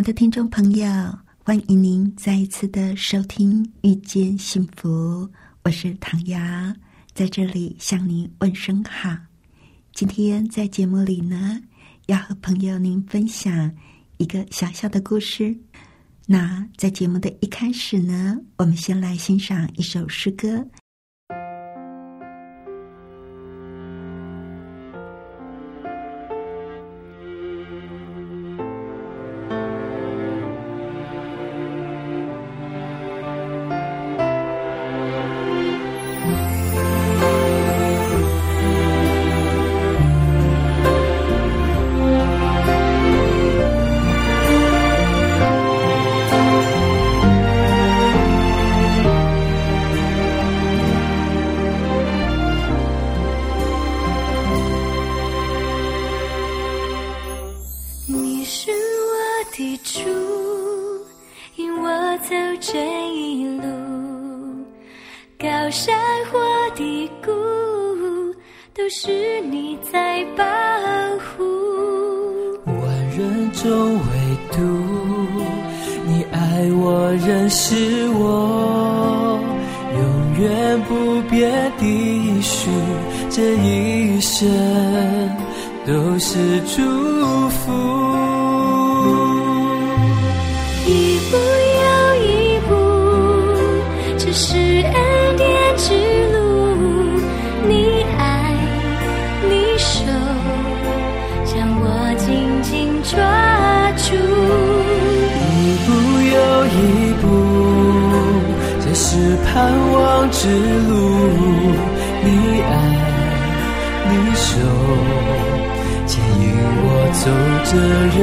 爱的听众朋友，欢迎您再一次的收听《遇见幸福》，我是唐瑶，在这里向您问声好。今天在节目里呢。要和朋友您分享一个小小的故事。那在节目的一开始呢，我们先来欣赏一首诗歌。人中唯独你爱我，认识我，永远不变的许，这一生都是祝福。之路，你爱，你守，牵引我走着人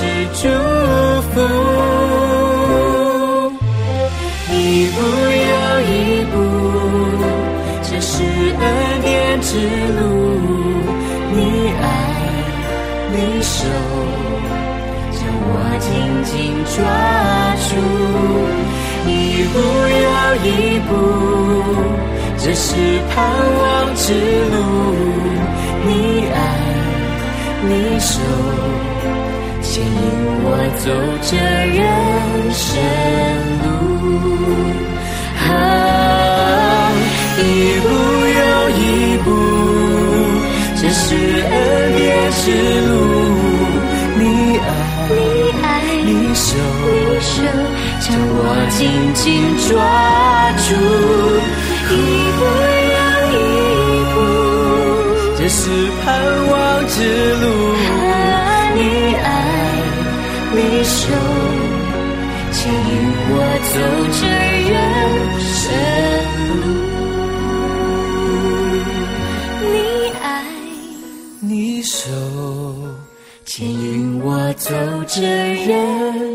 是祝福，一步又一步，这是恩典之路，你爱。你手将我紧紧抓住，一步又一步，这是盼望之路。你爱，你手牵引我走这人生路，啊，一步又一步，这是恩典之路。你爱，你手，你手将我紧紧抓住，一步又一步，这是盼望之路。你，手，牵引我走这人生路。你爱，你手，牵引我走这人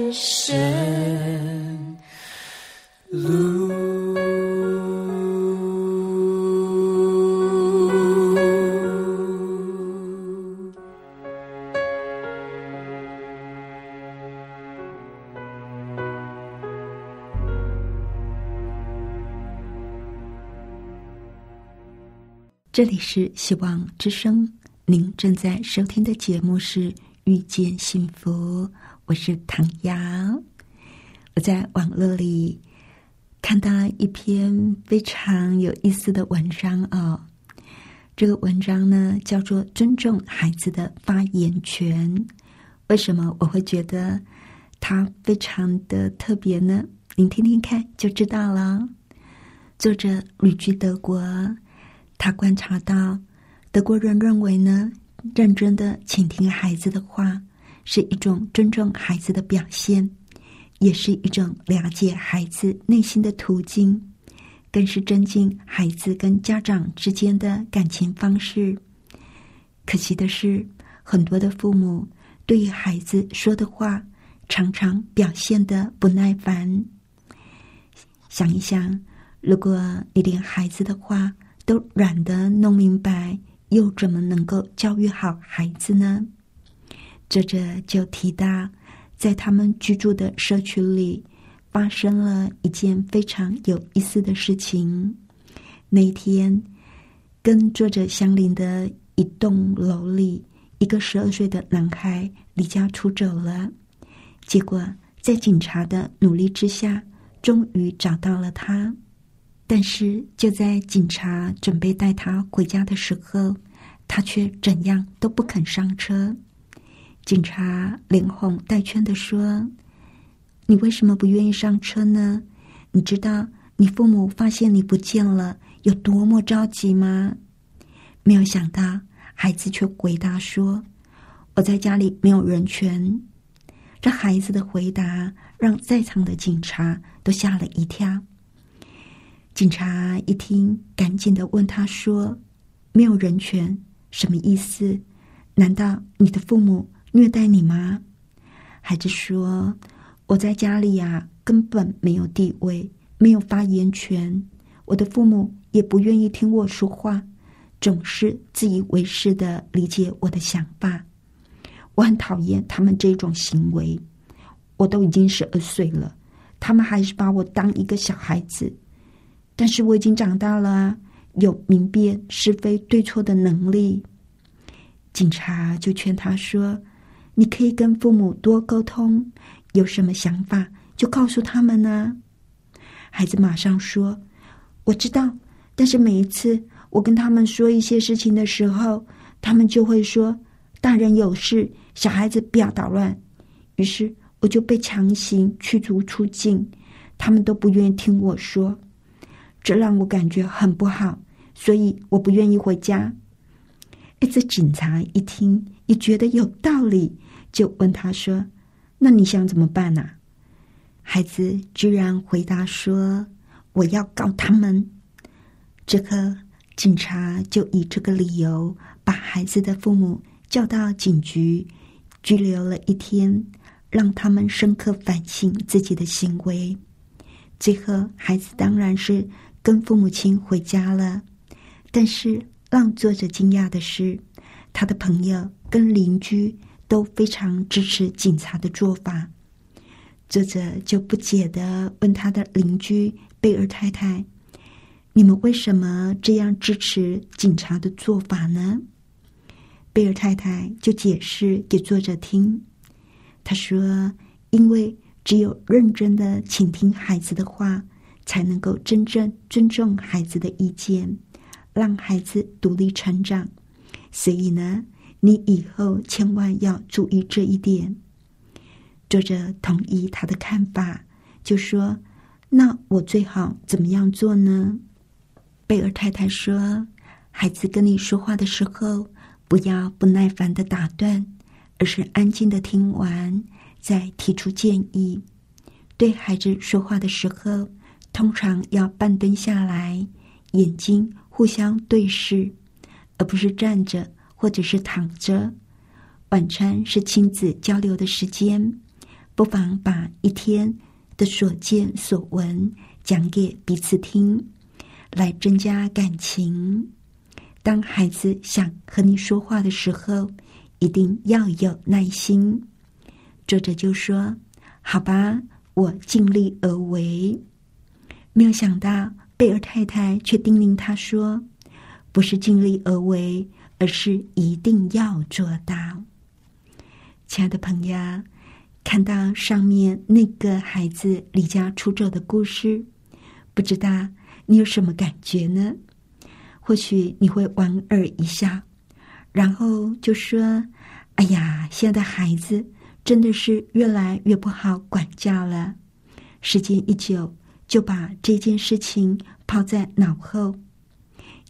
这里是希望之声，您正在收听的节目是《遇见幸福》，我是唐瑶。我在网络里看到一篇非常有意思的文章哦。这个文章呢叫做《尊重孩子的发言权》。为什么我会觉得它非常的特别呢？您听听看就知道了。作者旅居德国。他观察到，德国人认为呢，认真的倾听孩子的话是一种尊重孩子的表现，也是一种了解孩子内心的途径，更是增进孩子跟家长之间的感情方式。可惜的是，很多的父母对于孩子说的话，常常表现的不耐烦。想一想，如果你连孩子的话，都懒得弄明白，又怎么能够教育好孩子呢？作者就提到，在他们居住的社区里，发生了一件非常有意思的事情。那一天，跟作者相邻的一栋楼里，一个十二岁的男孩离家出走了。结果，在警察的努力之下，终于找到了他。但是就在警察准备带他回家的时候，他却怎样都不肯上车。警察连哄带劝的说：“你为什么不愿意上车呢？你知道你父母发现你不见了有多么着急吗？”没有想到，孩子却回答说：“我在家里没有人权。”这孩子的回答让在场的警察都吓了一跳。警察一听，赶紧的问他说：“没有人权，什么意思？难道你的父母虐待你吗？”孩子说：“我在家里呀，根本没有地位，没有发言权。我的父母也不愿意听我说话，总是自以为是的理解我的想法。我很讨厌他们这种行为。我都已经十二岁了，他们还是把我当一个小孩子。”但是我已经长大了，有明辨是非对错的能力。警察就劝他说：“你可以跟父母多沟通，有什么想法就告诉他们呢。”孩子马上说：“我知道。”但是每一次我跟他们说一些事情的时候，他们就会说：“大人有事，小孩子不要捣乱。”于是我就被强行驱逐出境，他们都不愿意听我说。这让我感觉很不好，所以我不愿意回家。哎，这警察一听也觉得有道理，就问他说：“那你想怎么办呢？”孩子居然回答说：“我要告他们。”这刻，警察就以这个理由把孩子的父母叫到警局，拘留了一天，让他们深刻反省自己的行为。最后，孩子当然是。跟父母亲回家了，但是让作者惊讶的是，他的朋友跟邻居都非常支持警察的做法。作者就不解的问他的邻居贝尔太太：“你们为什么这样支持警察的做法呢？”贝尔太太就解释给作者听，他说：“因为只有认真的倾听孩子的话。”才能够真正尊重孩子的意见，让孩子独立成长。所以呢，你以后千万要注意这一点。作者同意他的看法，就说：“那我最好怎么样做呢？”贝尔太太说：“孩子跟你说话的时候，不要不耐烦的打断，而是安静的听完，再提出建议。对孩子说话的时候。”通常要半蹲下来，眼睛互相对视，而不是站着或者是躺着。晚餐是亲子交流的时间，不妨把一天的所见所闻讲给彼此听，来增加感情。当孩子想和你说话的时候，一定要有耐心。作者就说：“好吧，我尽力而为。”没有想到，贝尔太太却叮咛他说：“不是尽力而为，而是一定要做到。亲爱的朋友，看到上面那个孩子离家出走的故事，不知道你有什么感觉呢？或许你会莞尔一笑，然后就说：“哎呀，现在的孩子真的是越来越不好管教了。”时间一久，就把这件事情抛在脑后。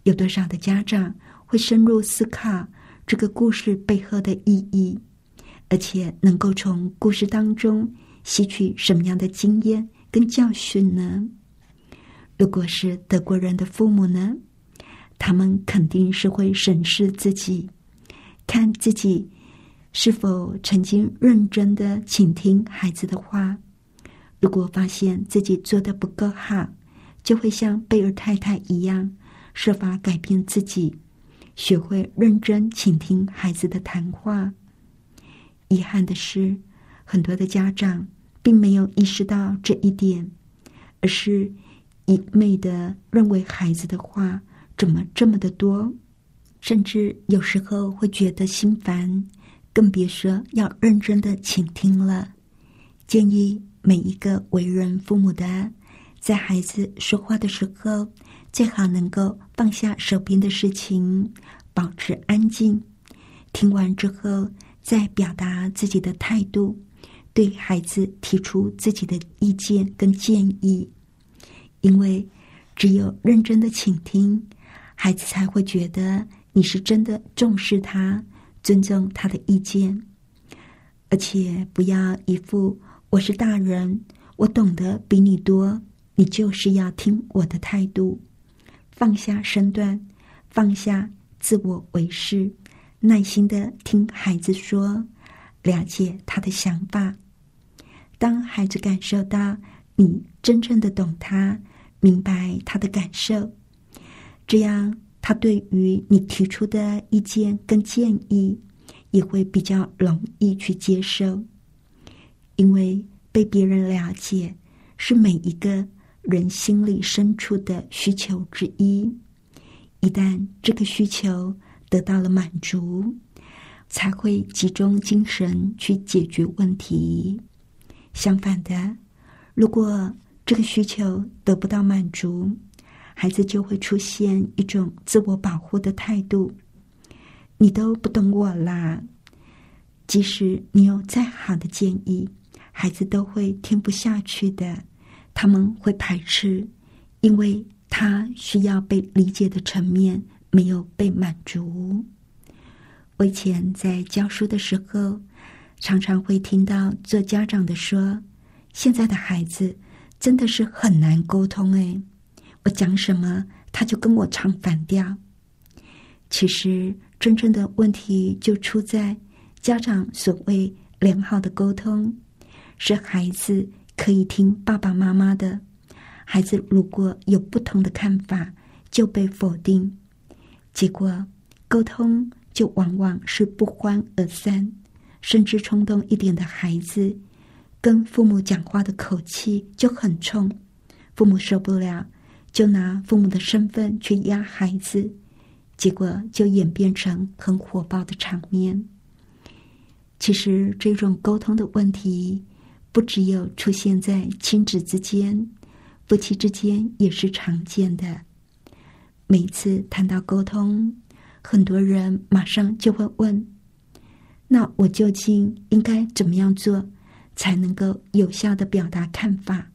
有多少的家长会深入思考这个故事背后的意义？而且能够从故事当中吸取什么样的经验跟教训呢？如果是德国人的父母呢，他们肯定是会审视自己，看自己是否曾经认真的倾听孩子的话。如果发现自己做的不够好，就会像贝尔太太一样，设法改变自己，学会认真倾听孩子的谈话。遗憾的是，很多的家长并没有意识到这一点，而是一昧的认为孩子的话怎么这么的多，甚至有时候会觉得心烦，更别说要认真的倾听了。建议每一个为人父母的，在孩子说话的时候，最好能够放下手边的事情，保持安静，听完之后。再表达自己的态度，对孩子提出自己的意见跟建议，因为只有认真的倾听，孩子才会觉得你是真的重视他、尊重他的意见，而且不要一副我是大人，我懂得比你多，你就是要听我的态度，放下身段，放下自我为是。耐心的听孩子说，了解他的想法。当孩子感受到你真正的懂他，明白他的感受，这样他对于你提出的意见跟建议也会比较容易去接受。因为被别人了解是每一个人心里深处的需求之一。一旦这个需求，得到了满足，才会集中精神去解决问题。相反的，如果这个需求得不到满足，孩子就会出现一种自我保护的态度。你都不懂我啦！即使你有再好的建议，孩子都会听不下去的。他们会排斥，因为他需要被理解的层面。没有被满足。我以前在教书的时候，常常会听到做家长的说：“现在的孩子真的是很难沟通。”哎，我讲什么他就跟我唱反调。其实真正的问题就出在家长所谓良好的沟通，是孩子可以听爸爸妈妈的。孩子如果有不同的看法，就被否定。结果，沟通就往往是不欢而散，甚至冲动一点的孩子，跟父母讲话的口气就很冲，父母受不了，就拿父母的身份去压孩子，结果就演变成很火爆的场面。其实，这种沟通的问题，不只有出现在亲子之间，夫妻之间也是常见的。每次谈到沟通，很多人马上就会问：“那我究竟应该怎么样做，才能够有效的表达看法，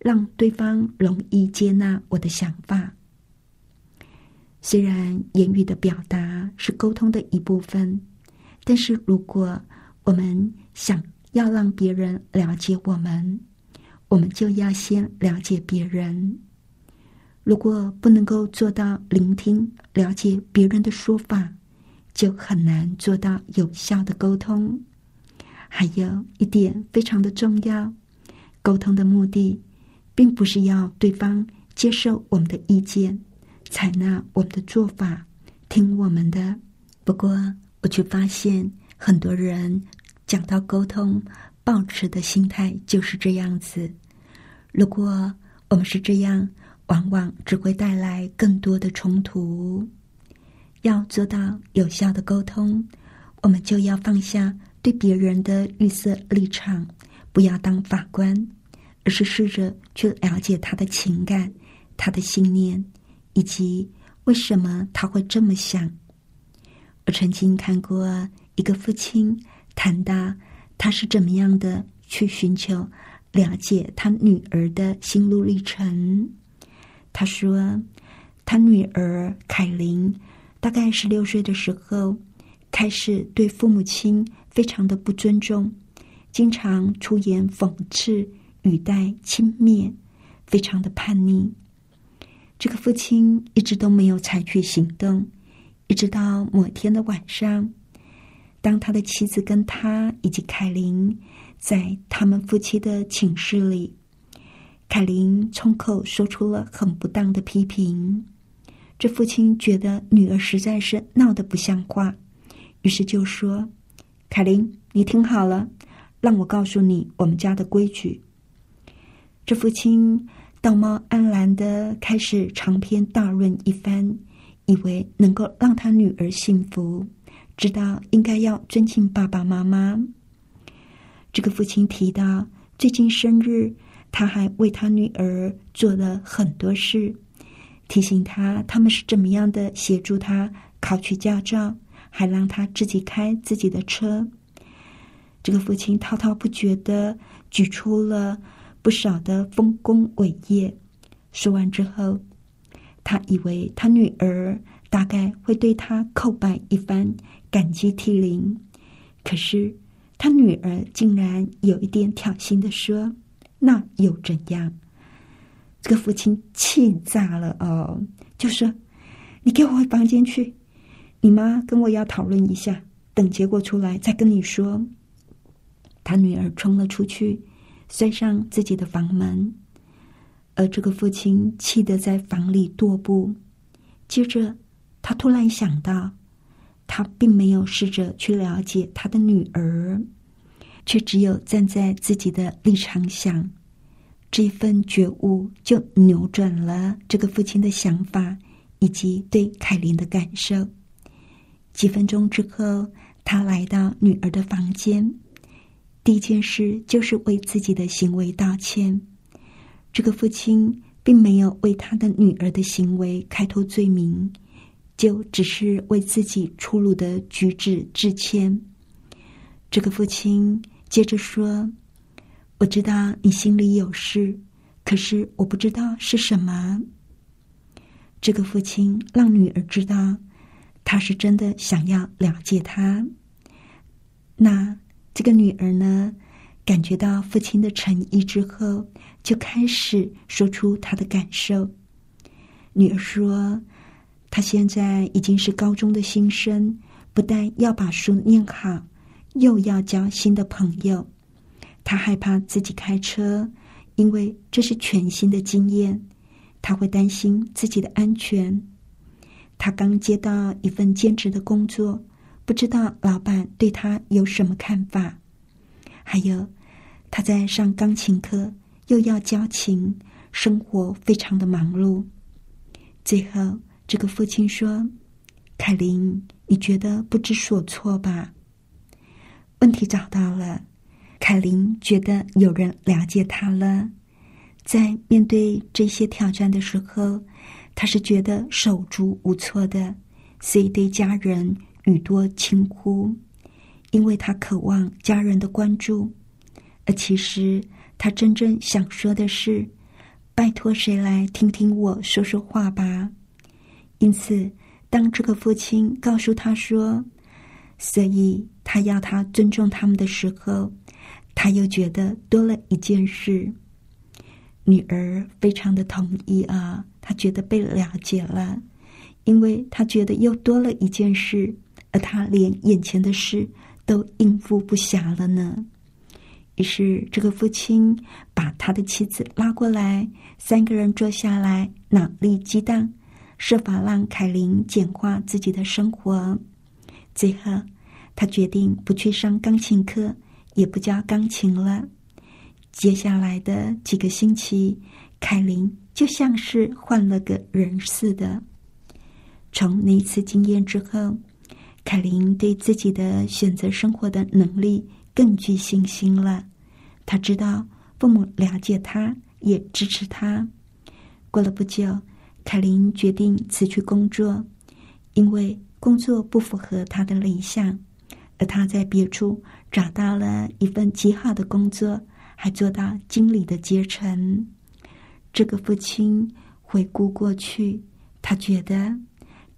让对方容易接纳我的想法？”虽然言语的表达是沟通的一部分，但是如果我们想要让别人了解我们，我们就要先了解别人。如果不能够做到聆听、了解别人的说法，就很难做到有效的沟通。还有一点非常的重要，沟通的目的，并不是要对方接受我们的意见、采纳我们的做法、听我们的。不过，我却发现很多人讲到沟通，保持的心态就是这样子。如果我们是这样。往往只会带来更多的冲突。要做到有效的沟通，我们就要放下对别人的预设立场，不要当法官，而是试着去了解他的情感、他的信念，以及为什么他会这么想。我曾经看过一个父亲谈到他是怎么样的去寻求了解他女儿的心路历程。他说，他女儿凯琳大概十六岁的时候，开始对父母亲非常的不尊重，经常出言讽刺，语带轻蔑，非常的叛逆。这个父亲一直都没有采取行动。一直到某天的晚上，当他的妻子跟他以及凯琳在他们夫妻的寝室里，凯琳冲口说出了很不当的批评。这父亲觉得女儿实在是闹得不像话，于是就说：“凯琳，你听好了，让我告诉你我们家的规矩。”这父亲道貌岸然的开始长篇大论一番。以为能够让他女儿幸福，知道应该要尊敬爸爸妈妈。这个父亲提到，最近生日，他还为他女儿做了很多事，提醒他他们是怎么样的协助他考取驾照，还让他自己开自己的车。这个父亲滔滔不绝的举出了不少的丰功伟业，说完之后。他以为他女儿大概会对他叩拜一番，感激涕零。可是他女儿竟然有一点挑衅的说：“那又怎样？”这个父亲气炸了哦，就说：“你给我回房间去，你妈跟我要讨论一下，等结果出来再跟你说。”他女儿冲了出去，摔上自己的房门。而这个父亲气得在房里踱步，接着他突然想到，他并没有试着去了解他的女儿，却只有站在自己的立场想，这份觉悟就扭转了这个父亲的想法以及对凯琳的感受。几分钟之后，他来到女儿的房间，第一件事就是为自己的行为道歉。这个父亲并没有为他的女儿的行为开脱罪名，就只是为自己粗鲁的举止致歉。这个父亲接着说：“我知道你心里有事，可是我不知道是什么。”这个父亲让女儿知道，他是真的想要了解他。那这个女儿呢？感觉到父亲的诚意之后，就开始说出他的感受。女儿说：“他现在已经是高中的新生，不但要把书念好，又要交新的朋友。他害怕自己开车，因为这是全新的经验，他会担心自己的安全。他刚接到一份兼职的工作，不知道老板对他有什么看法。还有。”他在上钢琴课，又要教琴，生活非常的忙碌。最后，这个父亲说：“凯琳，你觉得不知所措吧？”问题找到了，凯琳觉得有人了解他了。在面对这些挑战的时候，他是觉得手足无措的，所以对家人语多轻呼，因为他渴望家人的关注。而其实，他真正想说的是：“拜托，谁来听听我说说话吧。”因此，当这个父亲告诉他说：“所以他要他尊重他们的时候，他又觉得多了一件事。”女儿非常的同意啊，她觉得被了解了，因为她觉得又多了一件事，而他连眼前的事都应付不暇了呢。于是，这个父亲把他的妻子拉过来，三个人坐下来，脑力激荡，设法让凯琳简化自己的生活。最后，他决定不去上钢琴课，也不教钢琴了。接下来的几个星期，凯琳就像是换了个人似的。从那次经验之后，凯琳对自己的选择生活的能力更具信心了。他知道父母了解他，也支持他。过了不久，凯琳决定辞去工作，因为工作不符合他的理想。而他在别处找到了一份极好的工作，还做到经理的阶层。这个父亲回顾过去，他觉得。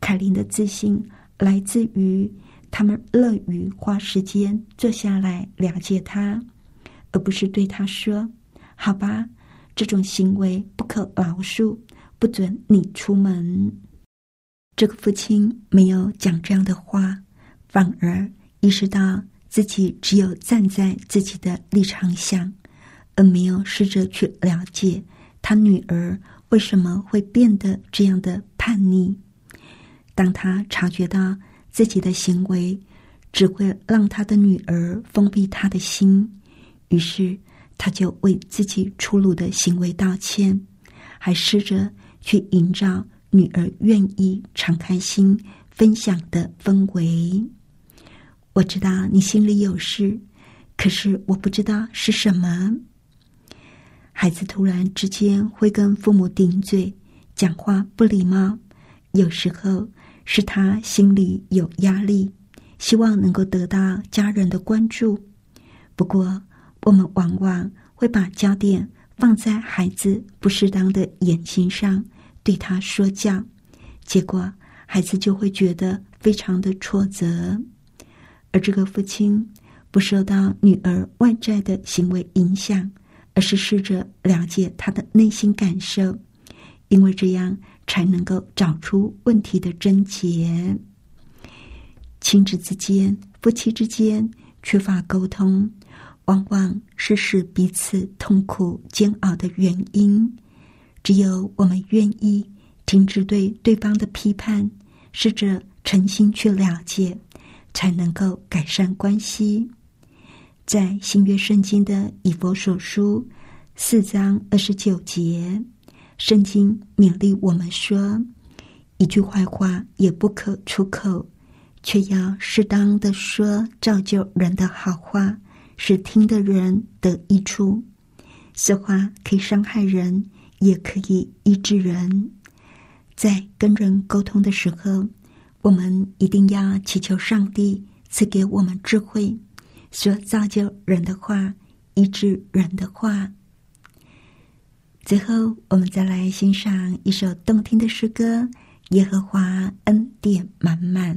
凯琳的自信来自于他们乐于花时间坐下来了解他，而不是对他说：“好吧，这种行为不可饶恕，不准你出门。”这个父亲没有讲这样的话，反而意识到自己只有站在自己的立场想，而没有试着去了解他女儿为什么会变得这样的叛逆。当他察觉到自己的行为只会让他的女儿封闭他的心，于是他就为自己粗鲁的行为道歉，还试着去营造女儿愿意敞开心分享的氛围。我知道你心里有事，可是我不知道是什么。孩子突然之间会跟父母顶嘴，讲话不礼貌，有时候。是他心里有压力，希望能够得到家人的关注。不过，我们往往会把焦点放在孩子不适当的眼睛上，对他说教，结果孩子就会觉得非常的挫折。而这个父亲不受到女儿外在的行为影响，而是试着了解他的内心感受，因为这样。才能够找出问题的症结。亲子之间、夫妻之间缺乏沟通，往往是使彼此痛苦煎熬的原因。只有我们愿意停止对对方的批判，试着诚心去了解，才能够改善关系。在新约圣经的以佛所书四章二十九节。圣经勉励我们说：“一句坏话也不可出口，却要适当的说造就人的好话，使听的人得益处。说话可以伤害人，也可以医治人。在跟人沟通的时候，我们一定要祈求上帝赐给我们智慧，说造就人的话，医治人的话。”最后，我们再来欣赏一首动听的诗歌《耶和华恩典满满》。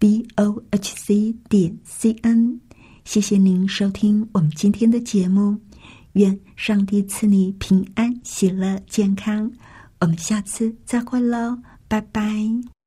B o h c 点 c n，谢谢您收听我们今天的节目，愿上帝赐你平安、喜乐、健康。我们下次再会喽，拜拜。